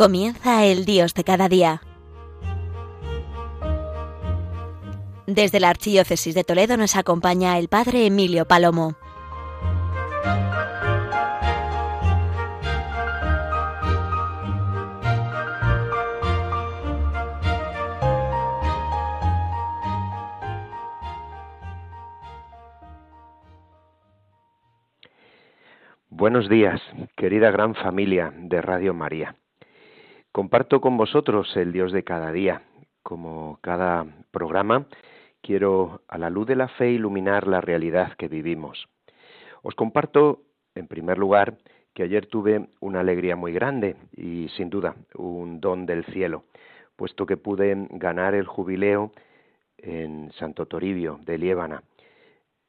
Comienza el Dios de cada día. Desde la Archidiócesis de Toledo nos acompaña el Padre Emilio Palomo. Buenos días, querida gran familia de Radio María. Comparto con vosotros el Dios de cada día. Como cada programa, quiero a la luz de la fe iluminar la realidad que vivimos. Os comparto, en primer lugar, que ayer tuve una alegría muy grande y sin duda un don del cielo, puesto que pude ganar el jubileo en Santo Toribio de Liébana,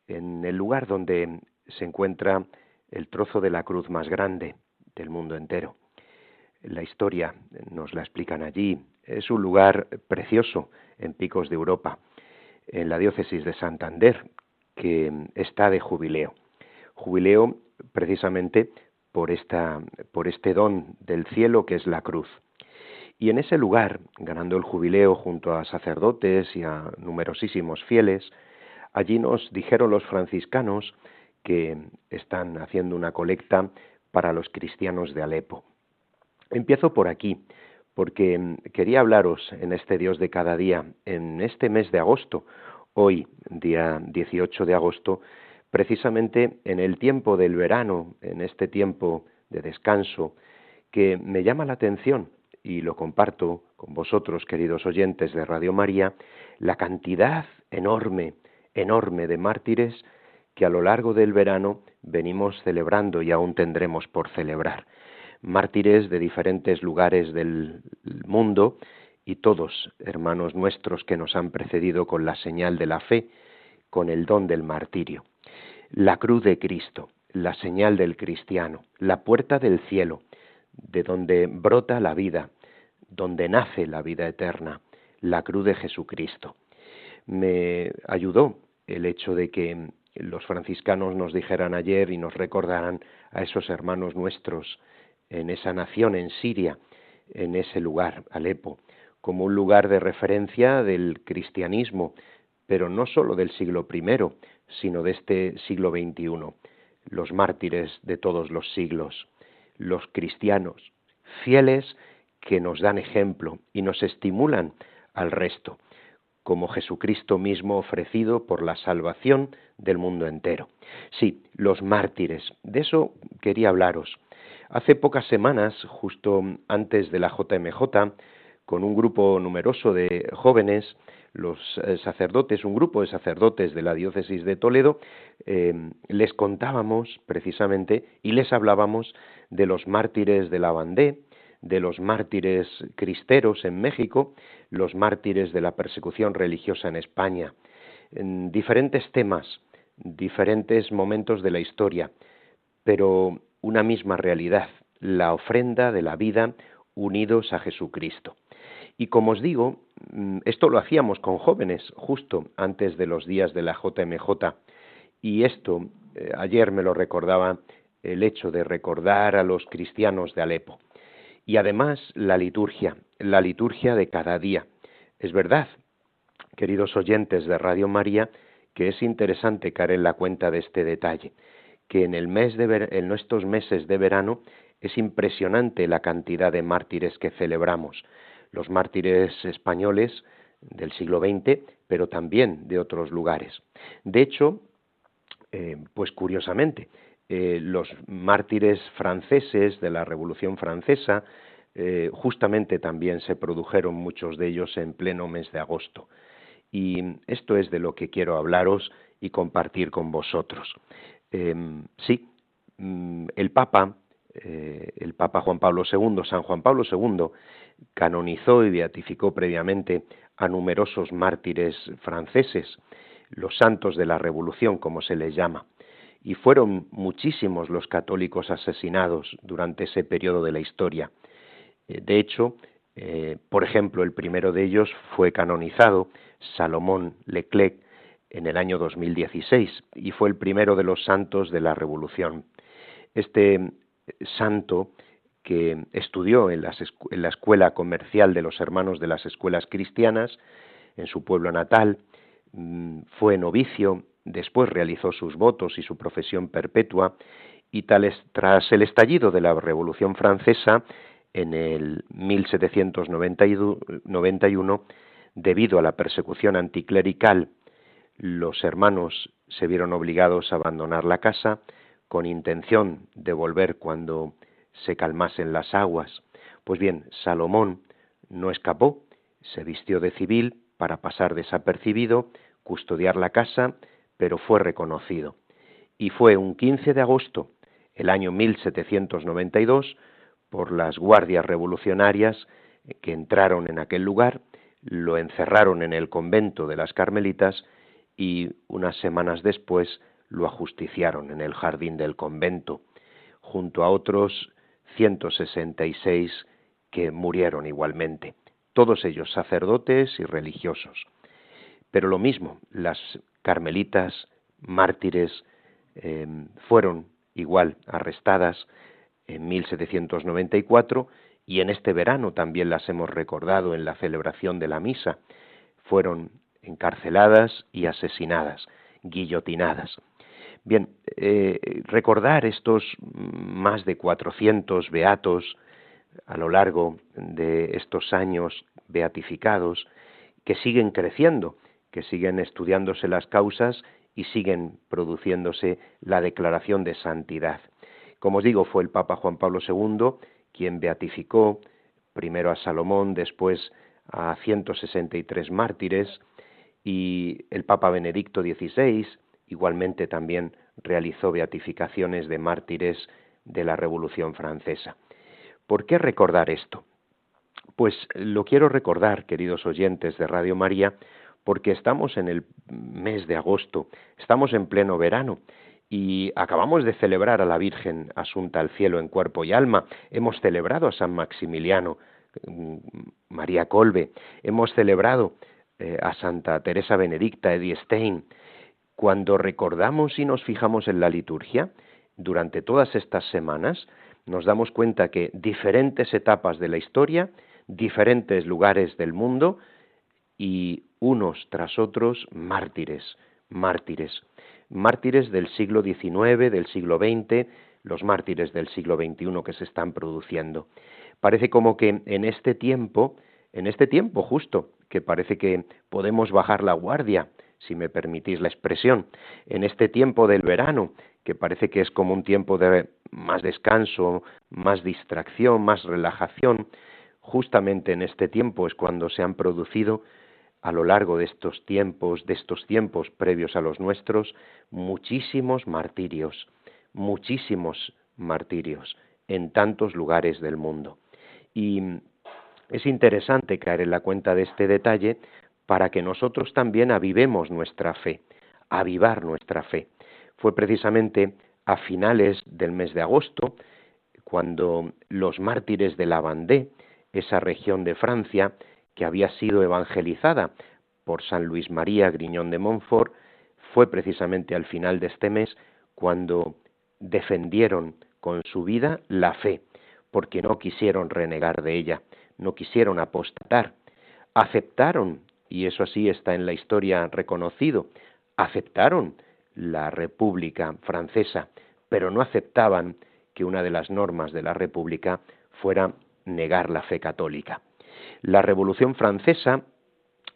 en el lugar donde se encuentra el trozo de la cruz más grande del mundo entero. La historia nos la explican allí. Es un lugar precioso en Picos de Europa, en la diócesis de Santander, que está de jubileo. Jubileo precisamente por, este don del cielo que es la cruz. Y en ese lugar, ganando el jubileo junto a sacerdotes y a numerosísimos fieles, allí nos dijeron los franciscanos que están haciendo una colecta para los cristianos de Alepo. Empiezo por aquí, porque mm, quería hablaros en este Dios de cada día, en este mes de agosto, hoy, día 18 de agosto, precisamente en el tiempo del verano, en este tiempo de descanso, que me llama la atención y lo comparto con vosotros, queridos oyentes de Radio María, la cantidad enorme, enorme de mártires que a lo largo del verano venimos celebrando y aún tendremos por celebrar mártires de diferentes lugares del mundo y todos hermanos nuestros que nos han precedido con la señal de la fe, con el don del martirio. La cruz de Cristo, la señal del cristiano, la puerta del cielo, de donde brota la vida, donde nace la vida eterna, la cruz de Jesucristo. Me ayudó el hecho de que los franciscanos nos dijeran ayer y nos recordaran a esos hermanos nuestros en esa nación, en Siria, en ese lugar, Alepo, como un lugar de referencia del cristianismo, pero no sólo del siglo I, sino de este siglo XXI, los mártires de todos los siglos, los cristianos, fieles que nos dan ejemplo y nos estimulan al resto, como Jesucristo mismo ofrecido por la salvación del mundo entero. Sí, los mártires, de eso quería hablaros. Hace pocas semanas, justo antes de la JMJ, con un grupo numeroso de jóvenes, los eh, sacerdotes, un grupo de sacerdotes de la diócesis de Toledo, eh, les contábamos precisamente y les hablábamos de los mártires de la Bandé, de los mártires cristeros en México, los mártires de la persecución religiosa en España, en diferentes temas, diferentes momentos de la historia, pero una misma realidad, la ofrenda de la vida unidos a Jesucristo. Y como os digo, mm, esto lo hacíamos con jóvenes justo antes de los días de la JMJ. Y esto, eh, ayer me lo recordaba el hecho de recordar a los cristianos de Alepo. Y además la liturgia, la liturgia de cada día. Es verdad, queridos oyentes de Radio María, que es interesante caer en la cuenta de este detalle que en, el mes de en estos meses de verano es impresionante la cantidad de mártires que celebramos. Los mártires españoles del siglo XX, pero también de otros lugares. De hecho, eh, pues curiosamente, eh, los mártires franceses de la Revolución Francesa, eh, justamente también se produjeron muchos de ellos en pleno mes de agosto. Y esto es de lo que quiero hablaros y compartir con vosotros. Em, sí, mm, el Papa, eh, el Papa Juan Pablo II, San Juan Pablo II, canonizó y beatificó previamente a numerosos mártires franceses, los santos de la Revolución, como se les llama, y fueron muchísimos los católicos asesinados durante ese periodo de la historia. Eh, de hecho, eh, por ejemplo, el primero de ellos fue canonizado, Salomón Leclerc, en el año 2016 y fue el primero de los santos de la Revolución. Este santo que estudió en, la escuela comercial de los hermanos de las escuelas cristianas en su pueblo natal, mm, fue novicio, después realizó sus votos y su profesión perpetua, y tras el estallido de la Revolución Francesa en el 1791, debido a la persecución anticlerical, los hermanos se vieron obligados a abandonar la casa con intención de volver cuando se calmasen las aguas. Pues bien, Salomón no escapó, se vistió de civil para pasar desapercibido, custodiar la casa, pero fue reconocido. Y fue un 15 de agosto, el año 1792, por las guardias revolucionarias que entraron en aquel lugar, lo encerraron en el convento de las Carmelitas y unas semanas después lo ajusticiaron en el jardín del convento, junto a otros 166 que murieron igualmente, todos ellos sacerdotes y religiosos. Pero lo mismo, las carmelitas mártires em, fueron igual arrestadas en 1794 y en este verano también las hemos recordado en la celebración de la misa. Fueron encarceladas y asesinadas, guillotinadas. Bien, eh, recordar estos más de 400 beatos a lo largo de estos años beatificados que siguen creciendo, que siguen estudiándose las causas y siguen produciéndose la declaración de santidad. Como os digo, fue el Papa Juan Pablo II quien beatificó primero a Salomón, después a 163 mártires, y el Papa Benedicto XVI Igualmente también realizó beatificaciones de mártires de la Revolución Francesa. ¿Por qué recordar esto? Pues lo quiero recordar, queridos oyentes de Radio María, porque estamos en el mes de agosto, estamos en pleno verano y acabamos de celebrar a la Virgen asunta al cielo en cuerpo y alma, hemos celebrado a San Maximiliano, mm, María Colbe, hemos celebrado eh, a Santa Teresa Benedicta, Edith Stein, cuando recordamos y nos fijamos en la liturgia, durante todas estas semanas, nos damos cuenta que diferentes etapas de la historia, diferentes lugares del mundo y unos tras otros mártires, mártires, mártires del siglo XIX, del siglo XX, los mártires del siglo XXI que se están produciendo. Parece como que en este tiempo, en este tiempo justo, que parece que podemos bajar la guardia, si me permitís la expresión, en este tiempo del verano, que parece que es como un tiempo de más descanso, más distracción, más relajación, justamente en este tiempo es cuando se han producido a lo largo de estos tiempos, de estos tiempos previos a los nuestros, muchísimos martirios, muchísimos martirios en tantos lugares del mundo. Y es interesante caer en la cuenta de este detalle para que nosotros también avivemos nuestra fe, avivar nuestra fe. Fue precisamente a finales del mes de agosto cuando los mártires de la Vendée, esa región de Francia que había sido evangelizada por San Luis María Griñón de Montfort, fue precisamente al final de este mes cuando defendieron con su vida la fe, porque no quisieron renegar de ella, no quisieron apostatar, aceptaron y eso así está en la historia reconocido, aceptaron la República francesa, pero no aceptaban que una de las normas de la República fuera negar la fe católica. La Revolución Francesa,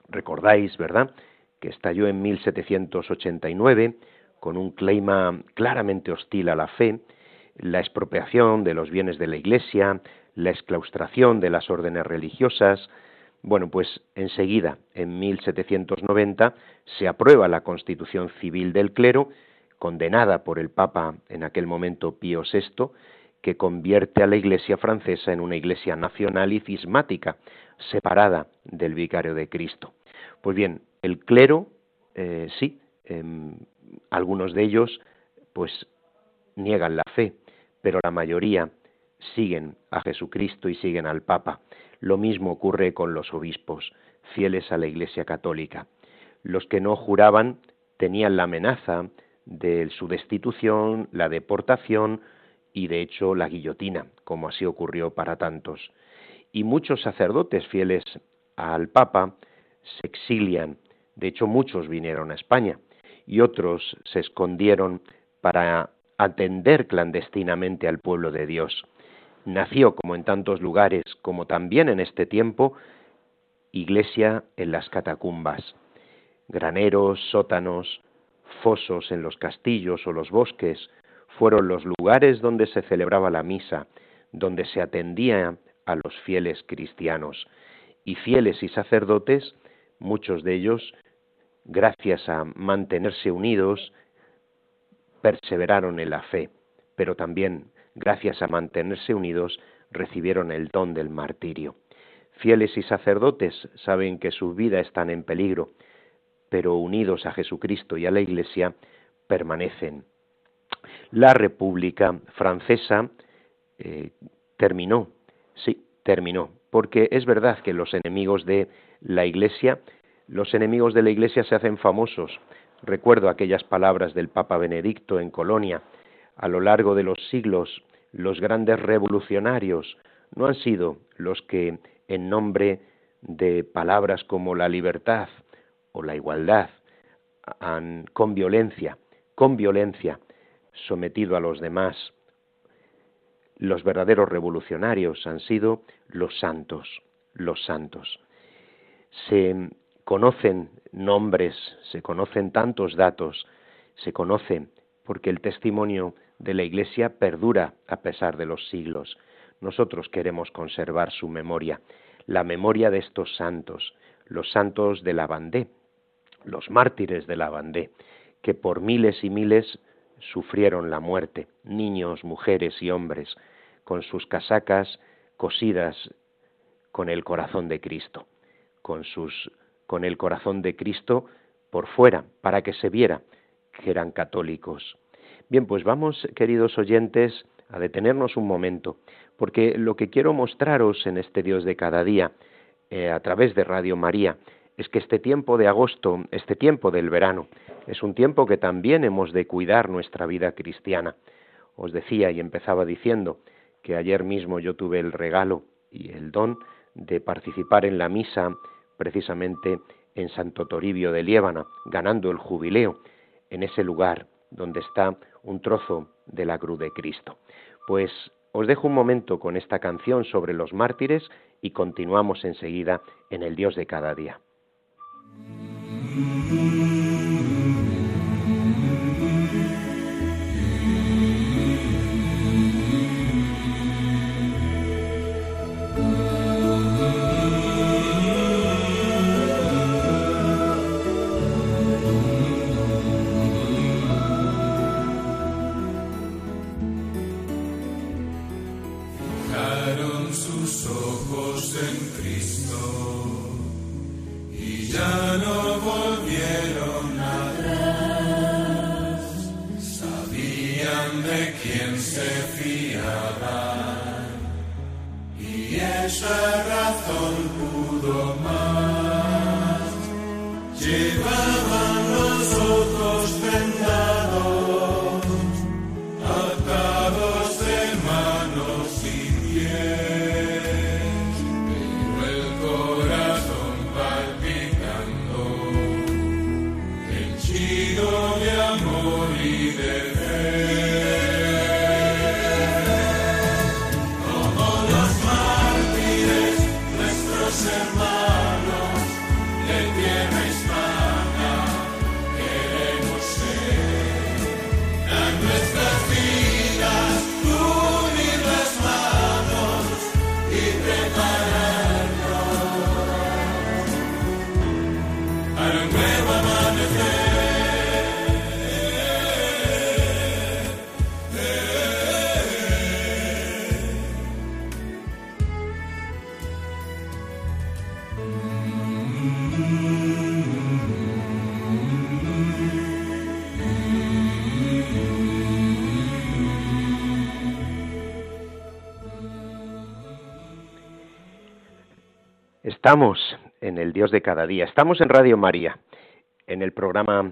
recordáis, ¿verdad?, que estalló en 1789 con un clima claramente hostil a la fe, la expropiación de los bienes de la Iglesia, la exclaustración de las órdenes religiosas, bueno, pues enseguida, en 1790, se aprueba la Constitución Civil del Clero, condenada por el Papa en aquel momento Pío VI, que convierte a la Iglesia francesa en una Iglesia nacional y cismática, separada del Vicario de Cristo. Pues bien, el clero, eh, sí, em, algunos de ellos, pues niegan la fe, pero la mayoría siguen a Jesucristo y siguen al Papa. Lo mismo ocurre con los obispos, fieles a la Iglesia católica. Los que no juraban tenían la amenaza de su destitución, la deportación y de hecho la guillotina, como así ocurrió para tantos. Y muchos sacerdotes fieles al Papa se exilian, de hecho muchos vinieron a España y otros se escondieron para atender clandestinamente al pueblo de Dios. Nació, como en tantos lugares, como también en este tiempo, iglesia en las catacumbas, graneros, sótanos, fosos en los castillos o los bosques, fueron los lugares donde se celebraba la misa, donde se atendía a los fieles cristianos. Y fieles y sacerdotes, muchos de ellos, gracias a mantenerse unidos, perseveraron en la fe, pero también, gracias a mantenerse unidos, recibieron el don del martirio. Fieles y sacerdotes saben que su vida están en peligro, pero unidos a Jesucristo y a la Iglesia, permanecen. La República Francesa eh, terminó, sí, terminó, porque es verdad que los enemigos de la Iglesia, los enemigos de la Iglesia se hacen famosos. Recuerdo aquellas palabras del Papa Benedicto en Colonia. A lo largo de los siglos, los grandes revolucionarios no han sido los que, en nombre de palabras como la libertad o la igualdad, han, con violencia, con violencia, sometido a los demás. Los verdaderos revolucionarios han sido los santos, los santos. Se conocen nombres, se conocen tantos datos, se conocen porque el testimonio de la Iglesia perdura a pesar de los siglos. Nosotros queremos conservar su memoria, la memoria de estos santos, los santos de la Bandé, los mártires de la Bandé, que por miles y miles sufrieron la muerte, niños, mujeres y hombres, con sus casacas cosidas con el corazón de Cristo, con sus con el corazón de Cristo por fuera, para que se viera que eran católicos. Bien, pues vamos, queridos oyentes, a detenernos un momento, porque lo que quiero mostraros en este Dios de cada día, eh, a través de Radio María, es que este tiempo de agosto, este tiempo del verano, es un tiempo que también hemos de cuidar nuestra vida cristiana. Os decía y empezaba diciendo que ayer mismo yo tuve el regalo y el don de participar en la misa precisamente en Santo Toribio de Liébana, ganando el jubileo en ese lugar donde está un trozo de la cruz de Cristo. Pues os dejo un momento con esta canción sobre los mártires y continuamos enseguida en el Dios de cada día. de quien se fiaban, y esa razón pudo más. Llevaban los ojos. Estamos en el Dios de cada día, estamos en Radio María, en el programa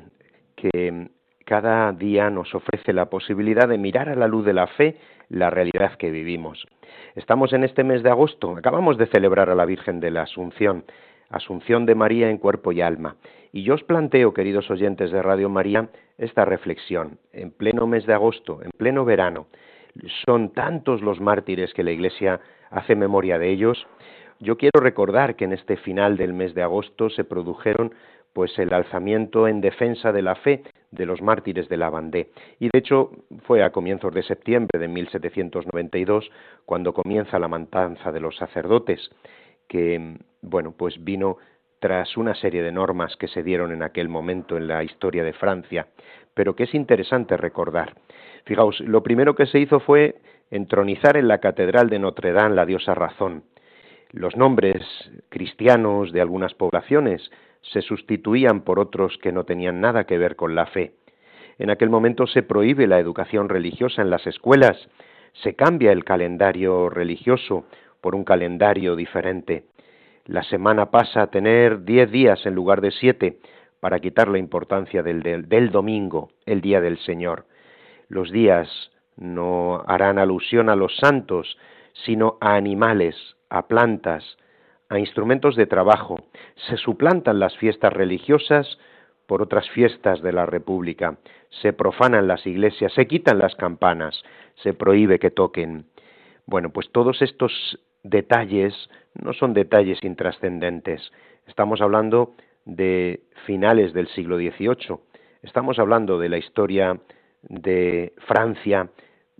que cada día nos ofrece la posibilidad de mirar a la luz de la fe la realidad que vivimos. Estamos en este mes de agosto, acabamos de celebrar a la Virgen de la Asunción, Asunción de María en cuerpo y alma. Y yo os planteo, queridos oyentes de Radio María, esta reflexión. En pleno mes de agosto, en pleno verano, son tantos los mártires que la Iglesia hace memoria de ellos. Yo quiero recordar que en este final del mes de agosto se produjeron pues el alzamiento en defensa de la fe de los mártires de la Vendée. Y de hecho fue a comienzos de septiembre de 1792 cuando comienza la matanza de los sacerdotes, que bueno, pues vino tras una serie de normas que se dieron en aquel momento en la historia de Francia, pero que es interesante recordar. Fijaos, lo primero que se hizo fue entronizar en la Catedral de Notre Dame la diosa razón. Los nombres cristianos de algunas poblaciones se sustituían por otros que no tenían nada que ver con la fe. En aquel momento se prohíbe la educación religiosa en las escuelas, se cambia el calendario religioso por un calendario diferente. La semana pasa a tener diez días en lugar de siete para quitar la importancia del, del, domingo, el día del Señor. Los días no harán alusión a los santos, sino a animales, a plantas, a instrumentos de trabajo. Se suplantan las fiestas religiosas por otras fiestas de la República. Se profanan las iglesias, se quitan las campanas, se prohíbe que toquen. Bueno, pues todos estos detalles no son detalles intrascendentes. Estamos hablando de finales del siglo XVIII. Estamos hablando de la historia de Francia,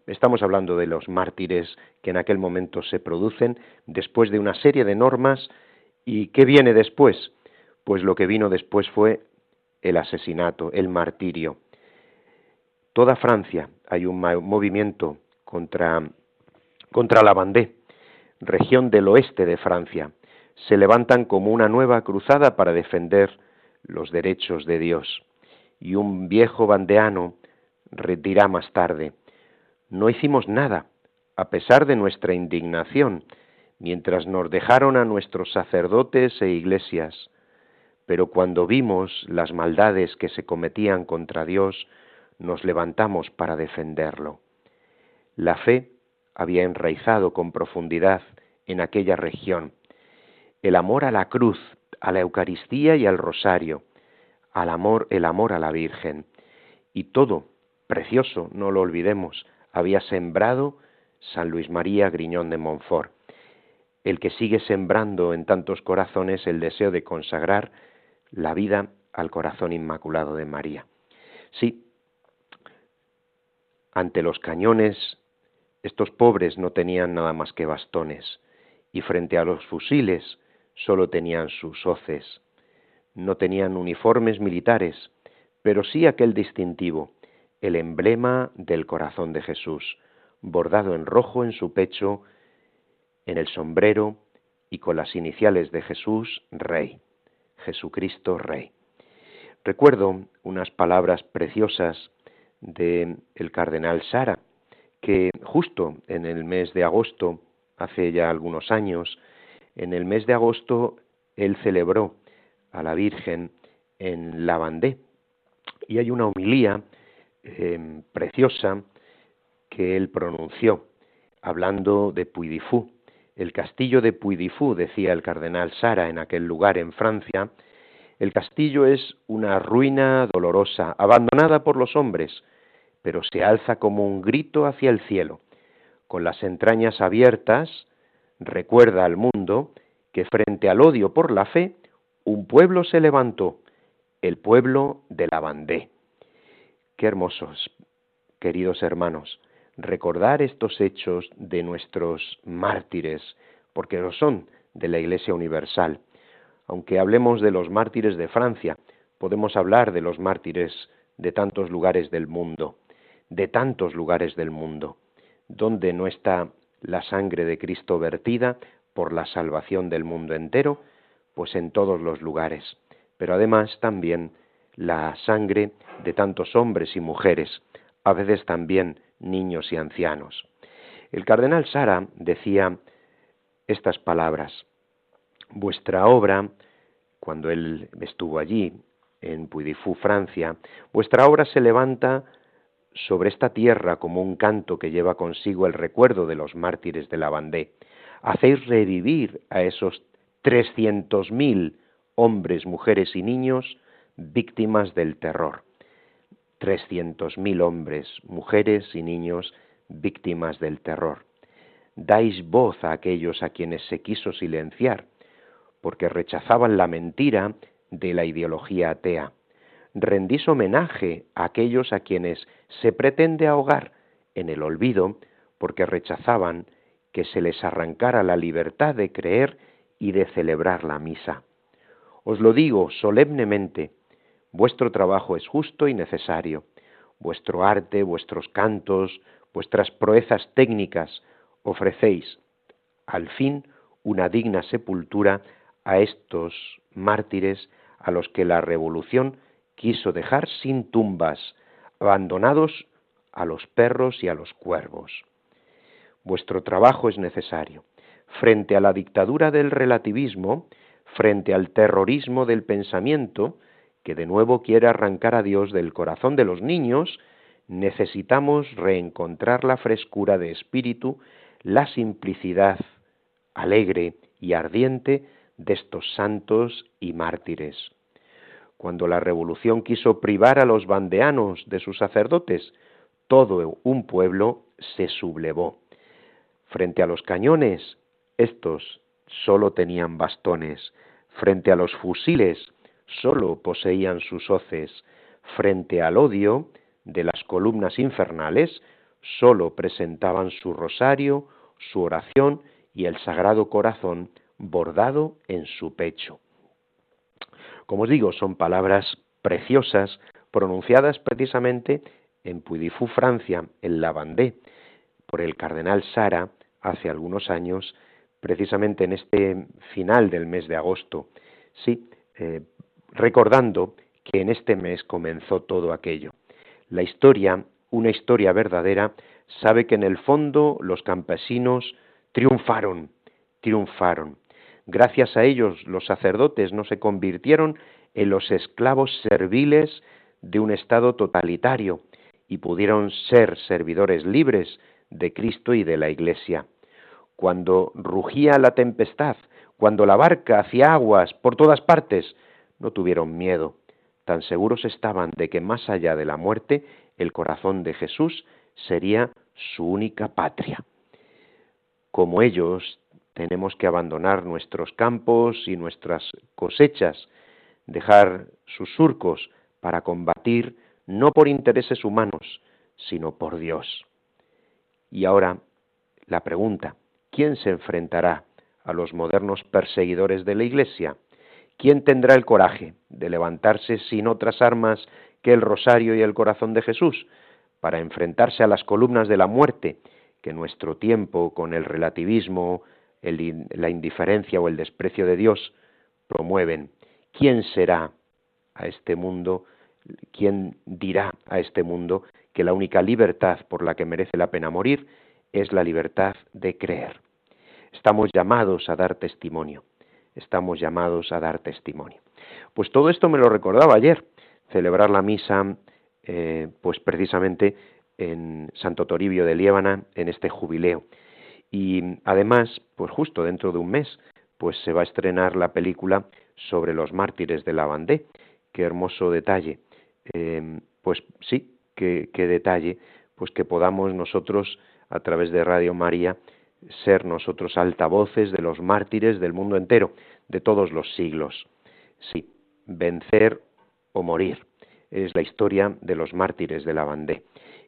estamos hablando de los mártires que en aquel momento se producen después de una serie de normas y ¿qué viene después? Pues lo que vino después fue el asesinato, el martirio. Toda Francia hay un movimiento contra, contra la Vendée, región del oeste de Francia. Se levantan como una nueva cruzada para defender los derechos de Dios. Y un viejo bandeano dirá más tarde, no hicimos nada, a pesar de nuestra indignación, mientras nos dejaron a nuestros sacerdotes e iglesias. Pero cuando vimos las maldades que se cometían contra Dios, nos levantamos para defenderlo. La fe había enraizado con profundidad en aquella región. El amor a la cruz, a la Eucaristía y al rosario, al amor, el amor a la Virgen. Y todo, precioso, no lo olvidemos, había sembrado San Luis María Griñón de Montfort, el que sigue sembrando en tantos corazones el deseo de consagrar la vida al corazón inmaculado de María. Sí, ante los cañones, estos pobres no tenían nada más que bastones, y frente a los fusiles solo tenían sus hoces. No tenían uniformes militares, pero sí aquel distintivo, el emblema del corazón de Jesús, bordado en rojo en su pecho, en el sombrero y con las iniciales de Jesús, Rey, Jesucristo Rey. Recuerdo unas palabras preciosas del el cardenal Sara, que justo en el mes de agosto, hace ya algunos años, en el mes de agosto él celebró a la Virgen en Lavandé. Y hay una homilía Em, preciosa que él pronunció, hablando de Puy El castillo de Puy decía el cardenal Sara en aquel lugar en Francia, el castillo es una ruina dolorosa, abandonada por los hombres, pero se alza como un grito hacia el cielo. Con las entrañas abiertas, recuerda al mundo que frente al odio por la fe, un pueblo se levantó, el pueblo de la Bandé. Qué hermosos, queridos hermanos, recordar estos hechos de nuestros mártires, porque lo son de la Iglesia Universal. Aunque hablemos de los mártires de Francia, podemos hablar de los mártires de tantos lugares del mundo, de tantos lugares del mundo, donde no está la sangre de Cristo vertida por la salvación del mundo entero, pues en todos los lugares, pero además también la sangre de tantos hombres y mujeres, a veces también niños y ancianos. El cardenal Sara decía estas palabras, vuestra obra, cuando él estuvo allí, en Puydifou, Francia, vuestra obra se levanta sobre esta tierra como un canto que lleva consigo el recuerdo de los mártires de la Bandé. Hacéis revivir a esos trescientos mil hombres, mujeres y niños víctimas del terror. Trescientos mil hombres, mujeres y niños víctimas del terror. Dais voz a aquellos a quienes se quiso silenciar, porque rechazaban la mentira de la ideología atea. Rendís homenaje a aquellos a quienes se pretende ahogar en el olvido porque rechazaban que se les arrancara la libertad de creer y de celebrar la misa. Os lo digo solemnemente, vuestro trabajo es justo y necesario. Vuestro arte, vuestros cantos, vuestras proezas técnicas ofrecéis, al fin, una digna sepultura a estos mártires a los que la revolución quiso dejar sin tumbas, abandonados a los perros y a los cuervos. Vuestro trabajo es necesario. Frente a la dictadura del relativismo, frente al terrorismo del pensamiento, que de nuevo quiere arrancar a Dios del corazón de los niños, necesitamos reencontrar la frescura de espíritu, la simplicidad alegre y ardiente de estos santos y mártires. Cuando la revolución quiso privar a los bandeanos de sus sacerdotes, todo un pueblo se sublevó. Frente a los cañones, estos solo tenían bastones. Frente a los fusiles, solo poseían sus hoces. Frente al odio de las columnas infernales, solo presentaban su rosario, su oración y el sagrado corazón bordado en su pecho. Como os digo, son palabras preciosas pronunciadas precisamente en Puydifou, Francia, en la Vendée, por el cardenal Sara hace algunos años, precisamente en este final del mes de agosto. Sí, eh, recordando que en este mes comenzó todo aquello. La historia, una historia verdadera, sabe que en el fondo los campesinos triunfaron, triunfaron. Gracias a ellos los sacerdotes no se convirtieron en los esclavos serviles de un Estado totalitario y pudieron ser servidores libres de Cristo y de la Iglesia. Cuando rugía la tempestad, cuando la barca hacía aguas por todas partes, no tuvieron miedo. Tan seguros estaban de que más allá de la muerte, el corazón de Jesús sería su única patria. Como ellos, tenemos que abandonar nuestros campos y nuestras cosechas, dejar sus surcos para combatir no por intereses humanos, sino por Dios. Y ahora la pregunta, ¿quién se enfrentará a los modernos perseguidores de la Iglesia? ¿Quién tendrá el coraje de levantarse sin otras armas que el rosario y el corazón de Jesús para enfrentarse a las columnas de la muerte que nuestro tiempo, con el relativismo, la indiferencia o el desprecio de Dios promueven. ¿Quién será a este mundo? ¿Quién dirá a este mundo que la única libertad por la que merece la pena morir es la libertad de creer? Estamos llamados a dar testimonio. Estamos llamados a dar testimonio. Pues todo esto me lo recordaba ayer, celebrar la misa, eh, pues precisamente en Santo Toribio de Liébana, en este jubileo. Y además, pues justo dentro de un mes, pues se va a estrenar la película sobre los mártires de la Vendée. Qué hermoso detalle. Em, pues sí, qué, qué detalle, pues que podamos nosotros, a través de Radio María, ser nosotros altavoces de los mártires del mundo entero, de todos los siglos. Sí, vencer o morir es la historia de los mártires de la Vendée.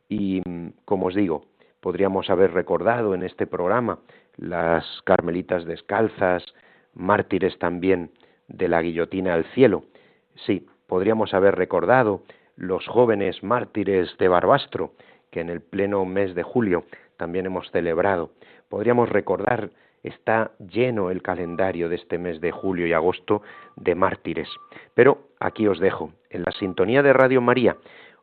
Y como os digo, podríamos haber recordado en este programa las carmelitas descalzas, mártires también de la guillotina al cielo. Sí, podríamos haber recordado los jóvenes mártires de Barbastro, que en el pleno mes de julio también hemos celebrado. Podríamos recordar, está lleno el calendario de este mes de julio y agosto de mártires. Pero aquí os dejo, en la sintonía de Radio María,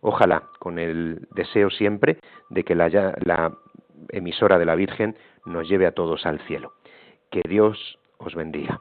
Ojalá, con el deseo siempre de que la, la emisora de la Virgen nos lleve a todos al cielo. Que Dios os bendiga.